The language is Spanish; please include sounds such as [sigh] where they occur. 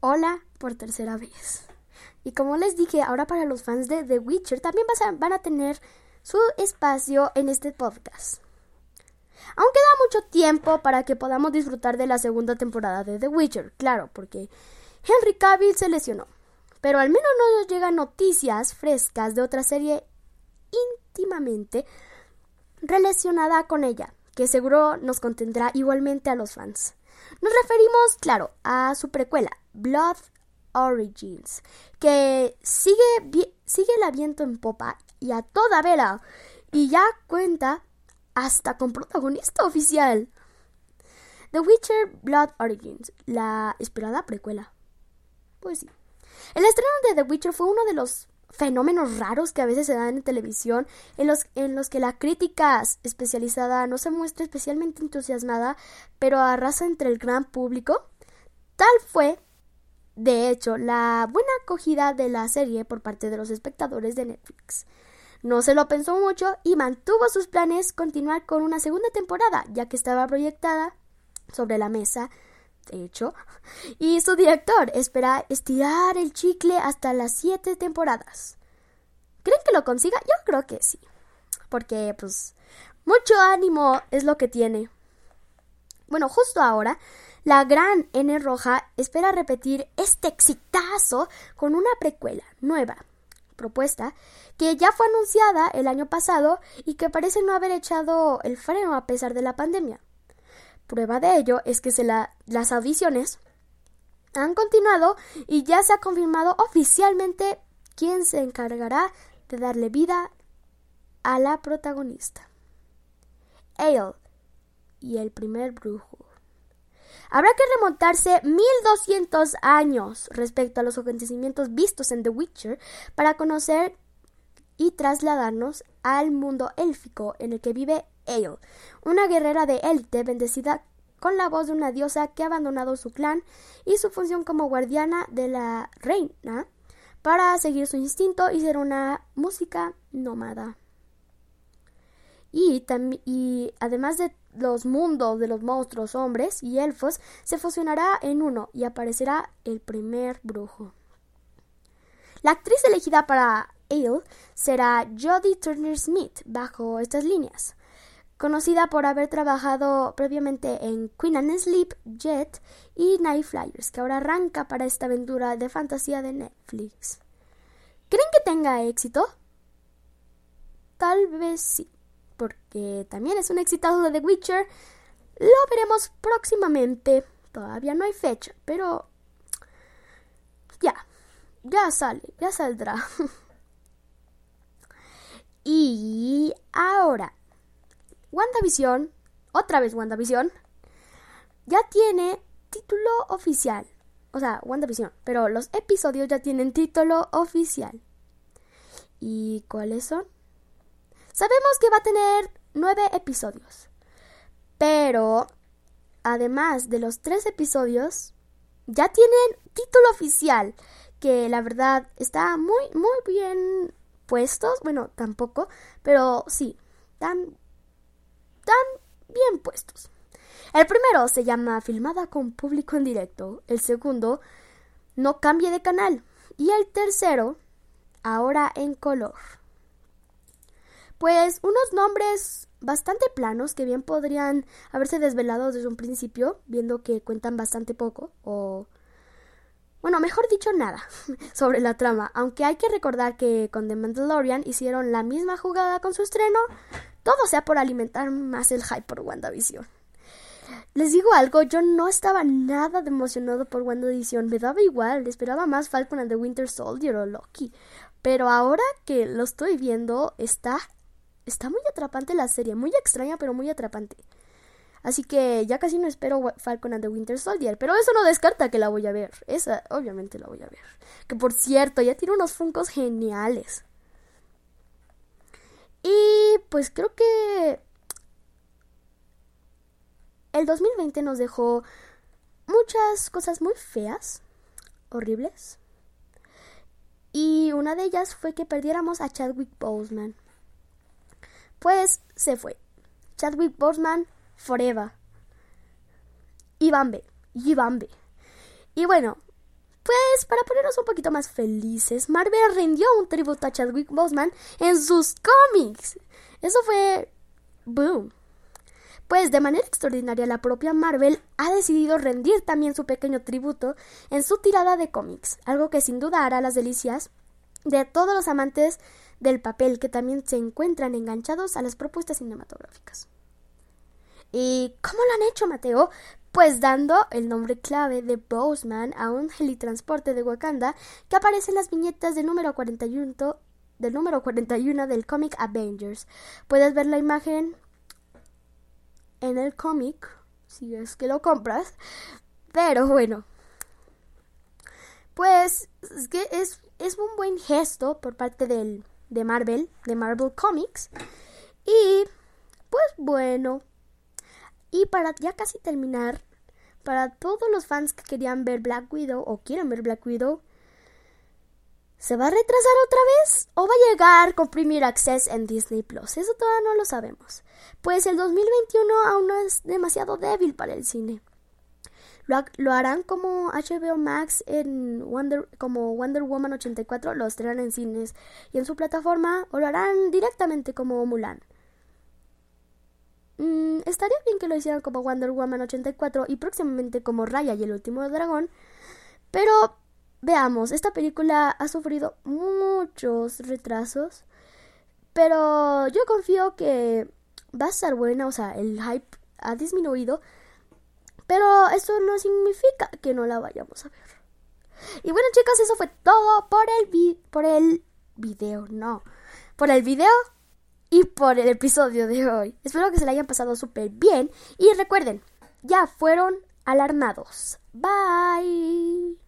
Hola por tercera vez. Y como les dije, ahora para los fans de The Witcher también van a tener su espacio en este podcast. Aún queda mucho tiempo para que podamos disfrutar de la segunda temporada de The Witcher, claro, porque Henry Cavill se lesionó. Pero al menos no nos llegan noticias frescas de otra serie íntimamente relacionada con ella, que seguro nos contendrá igualmente a los fans. Nos referimos, claro, a su precuela, Blood Origins, que sigue, sigue el viento en popa y a toda vela, y ya cuenta hasta con protagonista oficial. The Witcher Blood Origins, la esperada precuela. Pues sí. El estreno de The Witcher fue uno de los fenómenos raros que a veces se dan en televisión, en los, en los que la crítica especializada no se muestra especialmente entusiasmada, pero arrasa entre el gran público. Tal fue, de hecho, la buena acogida de la serie por parte de los espectadores de Netflix. No se lo pensó mucho y mantuvo sus planes continuar con una segunda temporada, ya que estaba proyectada sobre la mesa de hecho, [laughs] y su director espera estirar el chicle hasta las siete temporadas. ¿Creen que lo consiga? Yo creo que sí, porque pues mucho ánimo es lo que tiene. Bueno, justo ahora, la gran N roja espera repetir este exitazo con una precuela nueva, propuesta, que ya fue anunciada el año pasado y que parece no haber echado el freno a pesar de la pandemia. Prueba de ello es que se las audiciones han continuado y ya se ha confirmado oficialmente quién se encargará de darle vida a la protagonista. Ale y el primer brujo. Habrá que remontarse 1200 años respecto a los acontecimientos vistos en The Witcher para conocer y trasladarnos al mundo élfico en el que vive Ale, una guerrera de élite bendecida con la voz de una diosa que ha abandonado su clan y su función como guardiana de la reina para seguir su instinto y ser una música nómada. Y, y, además de los mundos de los monstruos hombres y elfos, se fusionará en uno y aparecerá el primer brujo. La actriz elegida para Ale será Jodie Turner Smith bajo estas líneas conocida por haber trabajado previamente en Queen and Sleep, Jet y Night Flyers, que ahora arranca para esta aventura de fantasía de Netflix. ¿Creen que tenga éxito? Tal vez sí, porque también es un exitazo de The Witcher. Lo veremos próximamente. Todavía no hay fecha, pero ya, ya sale, ya saldrá. [laughs] y ahora, WandaVision, otra vez WandaVision, ya tiene título oficial. O sea, WandaVision, pero los episodios ya tienen título oficial. ¿Y cuáles son? Sabemos que va a tener nueve episodios. Pero, además de los tres episodios, ya tienen título oficial. Que la verdad está muy, muy bien puestos. Bueno, tampoco. Pero sí, tan están bien puestos. El primero se llama Filmada con público en directo. El segundo, No cambie de canal. Y el tercero, Ahora en color. Pues unos nombres bastante planos que bien podrían haberse desvelado desde un principio, viendo que cuentan bastante poco, o... Bueno, mejor dicho, nada [laughs] sobre la trama, aunque hay que recordar que con The Mandalorian hicieron la misma jugada con su estreno, todo sea por alimentar más el hype por WandaVision. Les digo algo, yo no estaba nada de emocionado por WandaVision, me daba igual, esperaba más Falcon and the Winter Soldier o Loki. Pero ahora que lo estoy viendo, está, está muy atrapante la serie, muy extraña pero muy atrapante. Así que ya casi no espero Falcon and the Winter Soldier, pero eso no descarta que la voy a ver. Esa obviamente la voy a ver. Que por cierto, ya tiene unos funcos geniales. Pues creo que el 2020 nos dejó muchas cosas muy feas, horribles. Y una de ellas fue que perdiéramos a Chadwick Boseman. Pues se fue. Chadwick Boseman forever. Y Bambe. Y Bambe. Y bueno, Pues para ponernos un poquito más felices, Marvel rindió un tributo a Chadwick Boseman en sus cómics. Eso fue boom. Pues de manera extraordinaria la propia Marvel ha decidido rendir también su pequeño tributo en su tirada de cómics, algo que sin duda hará las delicias de todos los amantes del papel que también se encuentran enganchados a las propuestas cinematográficas. ¿Y cómo lo han hecho, Mateo? Pues dando el nombre clave de Boseman a un helitransporte de Wakanda que aparece en las viñetas del número 41 del número 41 del cómic Avengers. Puedes ver la imagen en el cómic, si es que lo compras. Pero bueno, pues es que es, es un buen gesto por parte del, de Marvel, de Marvel Comics. Y pues bueno, y para ya casi terminar, para todos los fans que querían ver Black Widow o quieren ver Black Widow, ¿se va a retrasar otra vez o va a llegar con Premier Access en Disney Plus? Eso todavía no lo sabemos. Pues el 2021 aún no es demasiado débil para el cine. Lo, harán como HBO Max en Wonder, como Wonder Woman 84, lo estrenan en cines y en su plataforma, o lo harán directamente como Mulan. Mm, estaría bien que lo hicieran como Wonder Woman 84 y próximamente como Raya y el último dragón. Pero veamos, esta película ha sufrido muchos retrasos. Pero yo confío que va a estar buena, o sea, el hype ha disminuido. Pero eso no significa que no la vayamos a ver. Y bueno, chicos, eso fue todo por el, por el video, no. Por el video y por el episodio de hoy. Espero que se la hayan pasado súper bien y recuerden, ya fueron alarmados. Bye.